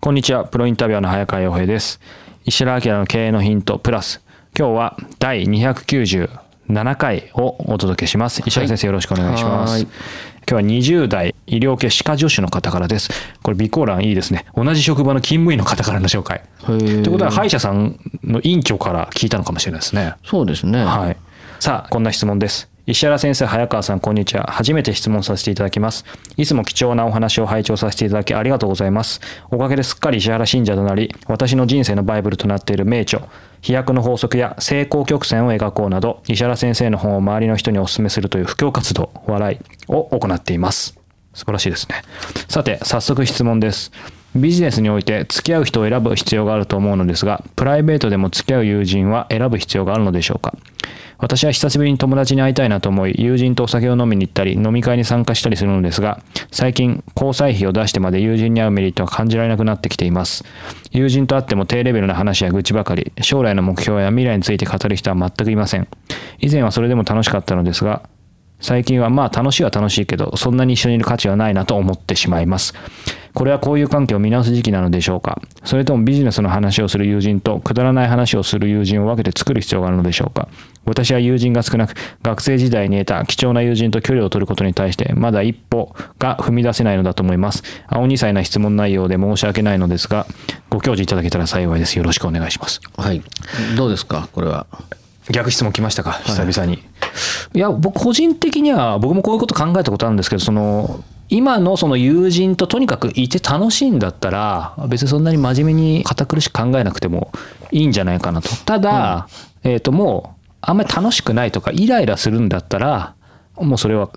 こんにちは、プロインタビュアーの早川洋平です。石原明の経営のヒントプラス、今日は第297回をお届けします。石原先生、よろしくお願いします。はい今日は20代医療系歯科助手の方からです。これ備考欄いいですね。同じ職場の勤務医の方からの紹介。ということは歯医者さんの院長から聞いたのかもしれないですね。そうですね。はい。さあ、こんな質問です。石原先生、早川さん、こんにちは。初めて質問させていただきます。いつも貴重なお話を拝聴させていただきありがとうございます。おかげですっかり石原信者となり、私の人生のバイブルとなっている名著、飛躍の法則や成功曲線を描こうなど、石原先生の本を周りの人にお勧めするという布教活動、笑いを行っています。素晴らしいですね。さて、早速質問です。ビジネスにおいて付き合う人を選ぶ必要があると思うのですが、プライベートでも付き合う友人は選ぶ必要があるのでしょうか？私は久しぶりに友達に会いたいなと思い、友人とお酒を飲みに行ったり、飲み会に参加したりするのですが、最近、交際費を出してまで友人に会うメリットが感じられなくなってきています。友人と会っても低レベルな話や愚痴ばかり、将来の目標や未来について語る人は全くいません。以前はそれでも楽しかったのですが、最近はまあ楽しいは楽しいけど、そんなに一緒にいる価値はないなと思ってしまいます。これは交友関係を見直す時期なのでしょうか？それともビジネスの話をする友人とくだらない話をする友人を分けて作る必要があるのでしょうか？私は友人が少なく、学生時代に得た貴重な友人と距離を取ることに対して、まだ一歩が踏み出せないのだと思います。青二歳な質問内容で申し訳ないのですが、ご教示いただけたら幸いです。よろしくお願いします。はい。どうですか、これは。逆質問来ましたか？久々に、い、や僕個人的には僕もこういうこと考えたことあるんですけどその今のその友人ととにかくいて楽しいんだったら別にそんなに真面目に堅苦しく考えなくてもいいんじゃないかなと。ただ、えっ、ともうあんまり楽しくないとかイライラするんだったらもうそれは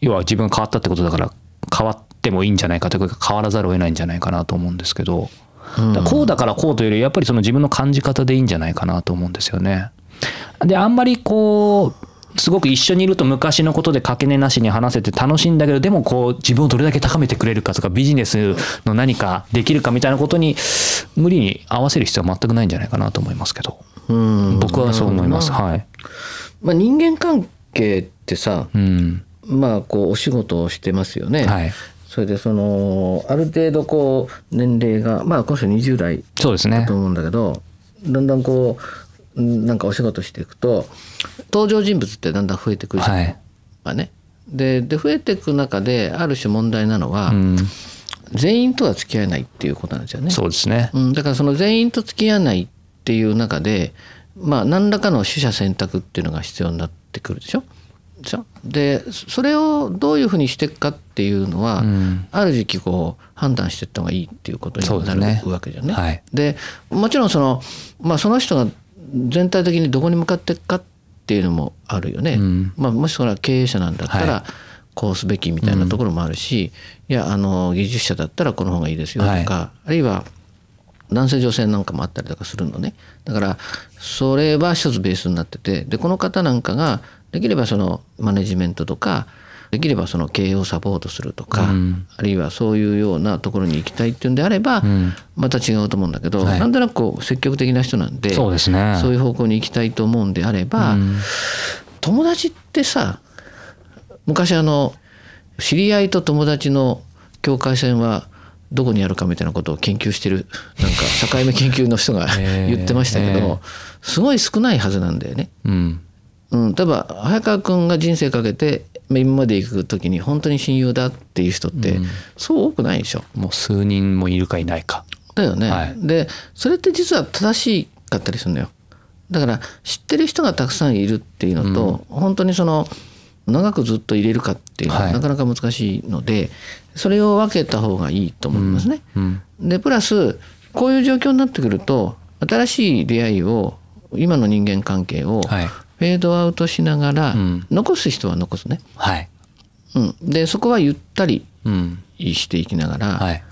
要は自分が変わったってことだから変わってもいいんじゃないかというか変わらざるを得ないんじゃないかなと思うんですけど、だからこうだからこうというよりやっぱりその自分の感じ方でいいんじゃないかなと思うんですよね。であんまりこうすごく一緒にいると昔のことで掛け値なしに話せて楽しいんだけどでもこう自分をどれだけ高めてくれるかとかビジネスの何かできるかみたいなことに無理に合わせる必要は全くないんじゃないかなと思いますけど。うん。僕はそう思います。はい、まあ、人間関係ってさ、うん。まあ、こう、お仕事をしてますよね。はい、それで、その、ある程度、こう、年齢が、まあ、この人20代そうですねだと思うんだけど、だんだんこう、うんなんかお仕事していくと、登場人物ってだんだん増えてくるじゃん。はい、まあね。で、で、増えていく中で、ある種問題なのは、うん、全員とは付き合えないっていうことなんですよね。そうですねうん、だからその全員と付き合わないっていう中で、まあ、何らかの取捨選択っていうのが必要になってくるでしょ。でそれをどういうふうにしていくかっていうのは、んある時期こう判断していった方がいいっていうことになるわけじゃんね。はいでもちろんその,、まあ、その人が全体的にどこに向かっていくかっていうのもあるよね。ん。まあ、もしそれは経営者なんだったら、はい。こうすべきみたいなところもあるし、いやあの技術者だったらこの方がいいですよとか、あるいは男性女性なんかもあったりとかするのね。だからそれは一つベースになっててでこの方なんかができればそのマネジメントとかできればその経営をサポートするとか、うん。あるいはそういうようなところに行きたいっていうんであれば、ん。また違うと思うんだけど、はい。なんとなくこう積極的な人なんでそうですね。そういう方向に行きたいと思うんであれば、うん。友達ってさ昔あの知り合いと友達の境界線はどこにあるかみたいなことを研究してるなんか 境目研究の人が言ってましたけどへーもすごい少ないはずなんだよね。うん。うん、例えば早川君が人生かけてまあ今まで行く時に本当に親友だっていう人ってうん。そう多くないでしょ？もう数人もいるかいないか。だよね。はい。でそれって実は正しいかったりするのよ。だから知ってる人がたくさんいるっていうのと、本当にその長くずっと入れるかっていうのははい。なかなか難しいので、それを分けた方がいいと思いますね。うん。でプラスこういう状況になってくると新しい出会いを今の人間関係をフはいェードアウトしながら、ん。残す人は残すね、はい。うん、でそこはゆったりうん。していきながら、はい。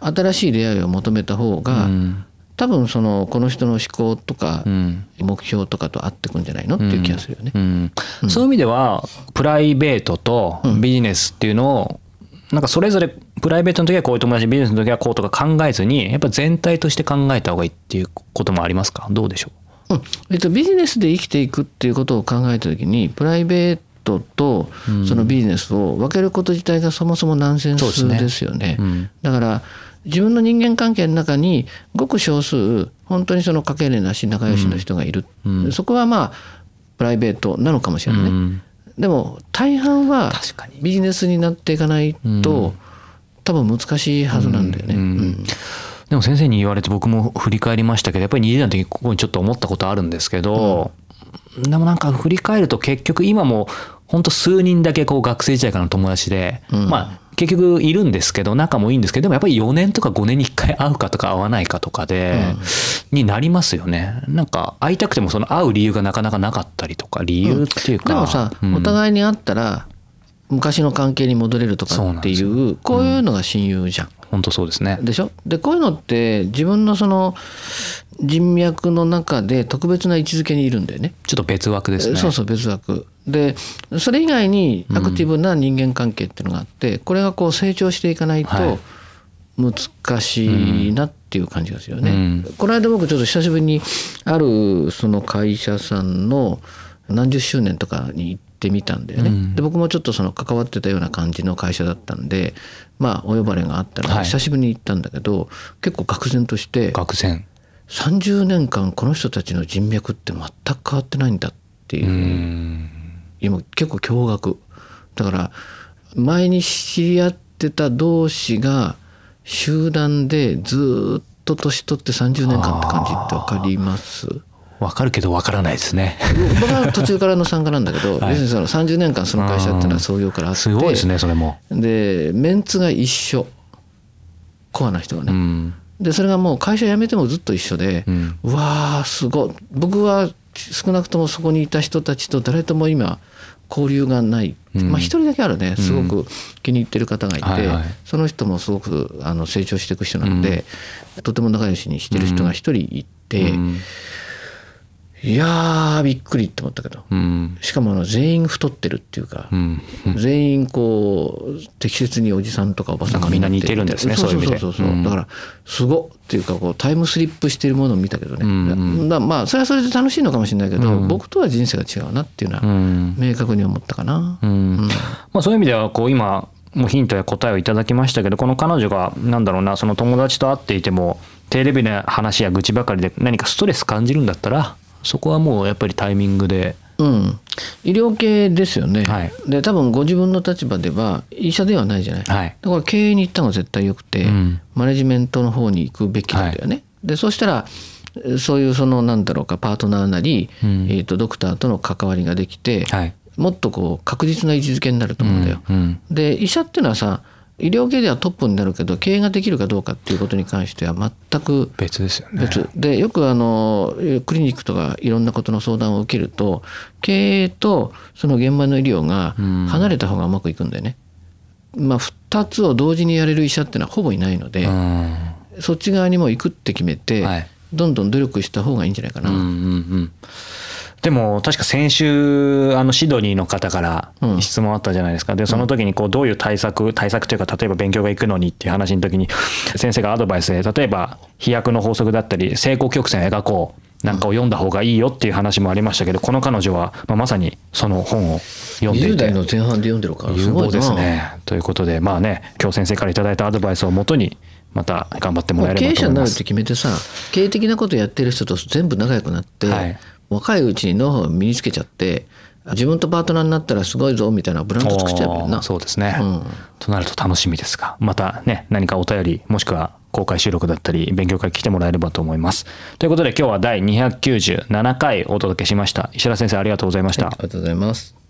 新しい出会いを求めた方が、うん。多分そのこの人の思考とかうん。目標とかと合ってくんじゃないの？っていう気がするよね。うん。そういう意味ではプライベートとビジネスっていうのをなんかそれぞれプライベートの時はこういう友達ビジネスの時はこうとか考えずにやっぱ全体として考えた方がいいっていうこともありますか？どうでしょう？ん。えっと、ビジネスで生きていくっていうことを考えた時にプライベートとそのビジネスを分けること自体がそもそもナンセンスですよね。うん。だから自分の人間関係の中にごく少数本当にそのかけれなし仲良しの人がいる、そこはまあプライベートなのかもしれないね。うん。でも大半はビジネスになっていかないと、多分難しいはずなんだよね。うんでも先生に言われて僕も振り返りましたけどやっぱり20代の時にここにちょっと思ったことあるんですけど、でもなんか振り返ると結局今も本当数人だけこう学生時代からの友達で、うん。まあ結局いるんですけど仲もいいんですけどでもやっぱり4年とか5年に1回会うかとか会わないかとかで、になりますよね。なんか会いたくてもその会う理由がなかなかなかったりとか理由っていうか、でもさ、うん。お互いに会ったら昔の関係に戻れるとかっていそううこういうのが親友じゃん。本当そうですね。でしょ？でこういうのって自分のその人脈の中で特別な位置づけにいるんだよね。ちょっと別枠ですね。そうそう別枠。でそれ以外にアクティブな人間関係っていうのがあって、これがこう成長していかないとはい。難しいなっていう感じがするよね。うん。この間僕ちょっと久しぶりにあるその会社さんの何十周年とかに行ってみたんだよね。うん。で僕もちょっとその関わってたような感じの会社だったんでまあお呼ばれがあったのではい。久しぶりに行ったんだけど、結構愕然として学生30年間この人たちの人脈って全く変わってないんだっていう。う、ん。今結構驚愕。だから前に知り合ってた同士が集団でずっと年取って30年間って感じって分かります？わかるけどわからないですね。僕は途中からの参加なんだけど、はい。別にその30年間その会社っていうのは創業からあってすごいですねそれも。でメンツが一緒。コアな人がね、うん。でそれがもう会社辞めてもずっと一緒で、うん。うわーすごい。僕は少なくともそこにいた人たちと誰とも今交流がない、うん。まあ一人だけあるね。すごく気に入ってる方がいて、はいはい。その人もすごくあの成長していく人なので、とても仲良しにしてる人が一人いて、うんいやーびっくりって思ったけど。うん。しかもあの全員太ってるっていうか、うん。全員こう適切におじさんとかおばさんがみんな似てるん。ですねそうそうそうそうだからすごっっていうかこうタイムスリップしてるものを見たけどね、うん。だまあそれはそれで楽しいのかもしれないけど、うん。僕とは人生が違うなっていうのはうん。明確に思ったかな。うん。まあ、そういう意味ではこう今もうヒントや答えをいただきましたけどこの彼女がなん。だろうなその友達と会っていても低レベルな話や愚痴ばかりで何かストレス感じるん。だったらそこはもうやっぱりタイミングで。うん、医療系ですよね、はい。で多分ご自分の立場では医者ではないじゃない、はい。だから経営に行った方が絶対よくて、うん。マネジメントの方に行くべきなんだよね。でそうしたらえそういうそのなんだろうかパートナーなり、うん。えー、とドクターとの関わりができて、はい。もっとこう確実な位置づけになると思うんだよ。うん。で医者っていうのはさ医療系ではトップになるけど経営ができるかどうかっていうことに関しては全く別ですよね。別。でよくあのえクリニックとかいろんなことの相談を受けると経営とその現場の医療がうん。離れた方がうまくいくんだよね。まあ、2つを同時にやれる医者っていうのはほぼいないので、うん。そっち側にも行くって決めて、はい。どんどん努力した方がいいんじゃないかな。うんうんうんでも確か先週あのシドニーの方からうん。質問あったじゃないですか、でその時にこうどういう対策対策というか例えば勉強が行くのにっていう話の時に先生がアドバイスで例えば飛躍の法則だったり成功曲線を描こう。なんかを読んだ方がいいよっていう話もありましたけどこの彼女はまあまさにその本を読んで20いて。代の前半で読んでるからす有望ごいな。ですね。ということでまあね今日先生からいただいたアドバイスをもとにまた頑張ってもまあらえればと経営者になるって思います。決めてさ経営的なことやってる人と全部仲良くなって、はい若いうちにノウハウを身につけちゃって自分とパートナーになったらすごいぞみたいなブランド作っちゃえばいいなそうですね、うんとなると楽しみですがまたね何かお便りもしくは公開収録だったり、勉強会来てもらえればと思います。ということで今日は第297回お届けしました。石原先生ありがとうございました。ありがとうございます。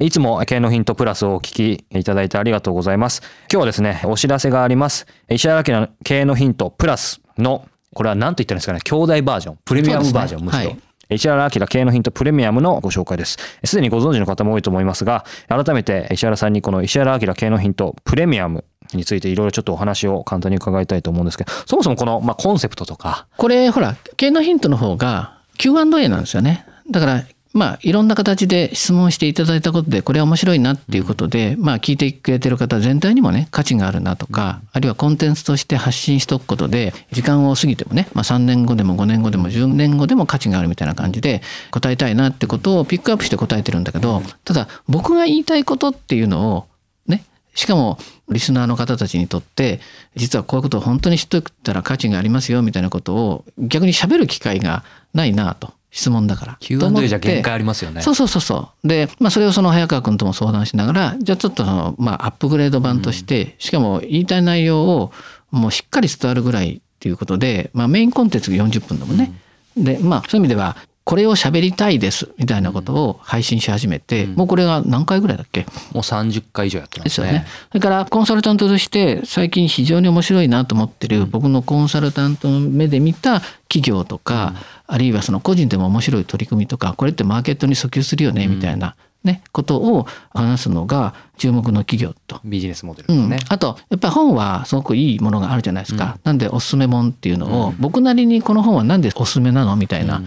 いつも経営のヒントプラスをお聞きいただいてありがとうございます。今日はですね、お知らせがあります。石原明の経営のヒントプラスの、これは何と言ったらいいんですかね、兄弟バージョン、プレミアムバージョン、むしろ。はい石原明経営のヒントプレミアムのご紹介です。すでにご存知の方も多いと思いますが、改めて石原さんにこの石原明経営のヒントプレミアムについていろいろちょっとお話を簡単に伺いたいと思うんですけど、そもそもこの、まあ、コンセプトとか、これほら経営のヒントの方が Q&A なんですよねだからまあいろんな形で質問していただいたことでこれは面白いなっていうことで、まあ聞いてくれてる方全体にもね価値があるなとか、あるいはコンテンツとして発信しておくことで時間を過ぎてもね、まあ、3年後でも5年後でも10年後でも価値があるみたいな感じで答えたいなってことをピックアップして答えてるんだけどただ僕が言いたいことっていうのをねしかもリスナーの方たちにとって実はこういうことを本当に知っておったら価値がありますよみたいなことを逆に喋る機会がないなと質問だから。Q&A てじゃ限界ありますよね。そうそうそうそう。で、まあそれをその早川君とも相談しながら、じゃあちょっとその、まあアップグレード版として、しかも言いたい内容をもうしっかり伝わるぐらいっていうことで、まあメインコンテンツが40分だもんね。で、まあそういう意味では、これを喋りたいですみたいなことを配信し始めて、もうこれが何回ぐらいだっけ？もう30回以上やってまですよねすね。。それからコンサルタントとして最近非常に面白いなと思ってる僕のコンサルタントの目で見た企業とか、あるいはその個人でも面白い取り組みとかこれってマーケットに訴求するよねみたいな、ね、ことを話すのが注目の企業と。ビジネスモデルうんですね。あとやっぱり本はすごくいいものがあるじゃないですか、なんでおすすめ本っていうのを、僕なりにこの本は何でおすすめなのみたいな、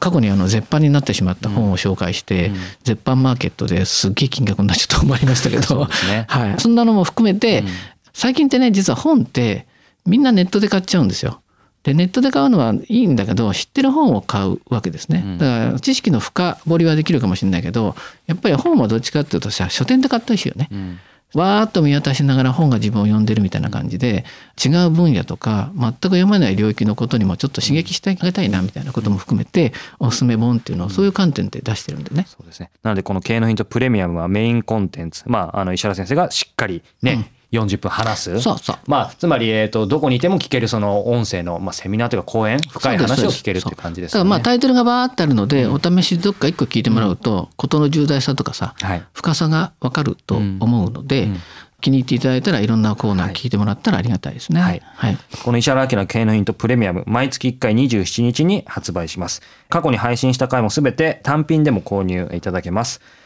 過去にあの絶版になってしまった本を紹介して、絶版マーケットですっげえ金額になっちゃったと思いましたけど ね。はい、そんなのも含めて、最近ってね実は本ってみんなネットで買っちゃうんですよ。でネットで買うのはいいんだけど知ってる本を買うわけですね。だから知識の深掘りはできるかもしれないけどやっぱり本はどっちかっていうとさ書店で買ったりしよね。うんわーっと見渡しながら本が自分を読んでるみたいな感じで違う分野とか全く読まない領域のことにもちょっと刺激してあげたいなみたいなことも含めておすすめ本っていうのをそういう観点で出してるんでね。そうですね。なので、この経営のヒントプレミアムはメインコンテンツ。まあ、あの、石原先生がしっかりね、40分話す？そうそうまあ、つまり、えっ、と、どこにいても聞けるその音声の、まあ、セミナーというか講演、深い話を聞けるっていう感じですよね。だからまあタイトルがバーってあるので、お試しでどっか一個聞いてもらうと、事の重大さとかさ、はい深さがわかると思うので、気に入っていただいたらいろんなコーナー聞いてもらったらありがたいですね。はいはい。この石原明の経営のヒントプレミアム、毎月1回27日に発売します。過去に配信した回もすべて単品でも購入いただけます。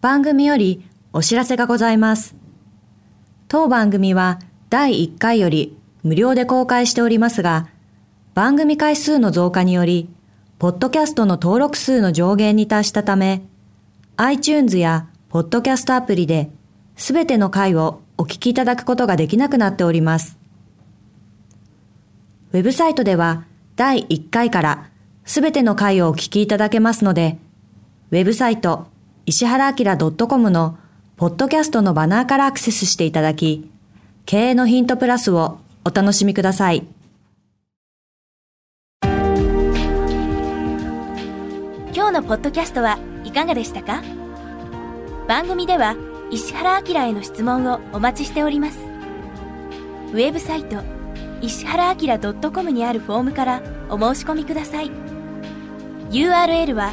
番組よりお知らせがございます。当番組は第1回より無料で公開しておりますが、番組回数の増加により、ポッドキャストの登録数の上限に達したため、iTunes やポッドキャストアプリで、すべての回をお聞きいただくことができなくなっております。ウェブサイトでは第1回からすべての回をお聞きいただけますので、ウェブサイト石原明 .com のポッドキャストのバナーからアクセスしていただき、経営のヒントプラスをお楽しみください。今日のポッドキャストはいかがでしたか？番組では石原明への質問をお待ちしております。ウェブサイト石原明 .com にあるフォームからお申し込みください。URL は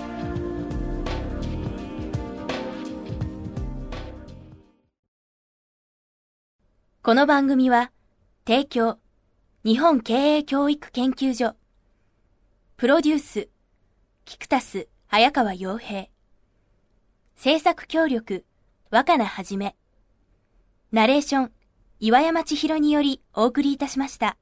この番組は、提供、日本経営教育研究所、プロデュース、キクタス、早川洋平、制作協力、若菜はじめ、ナレーション、岩山千尋によりお送りいたしました。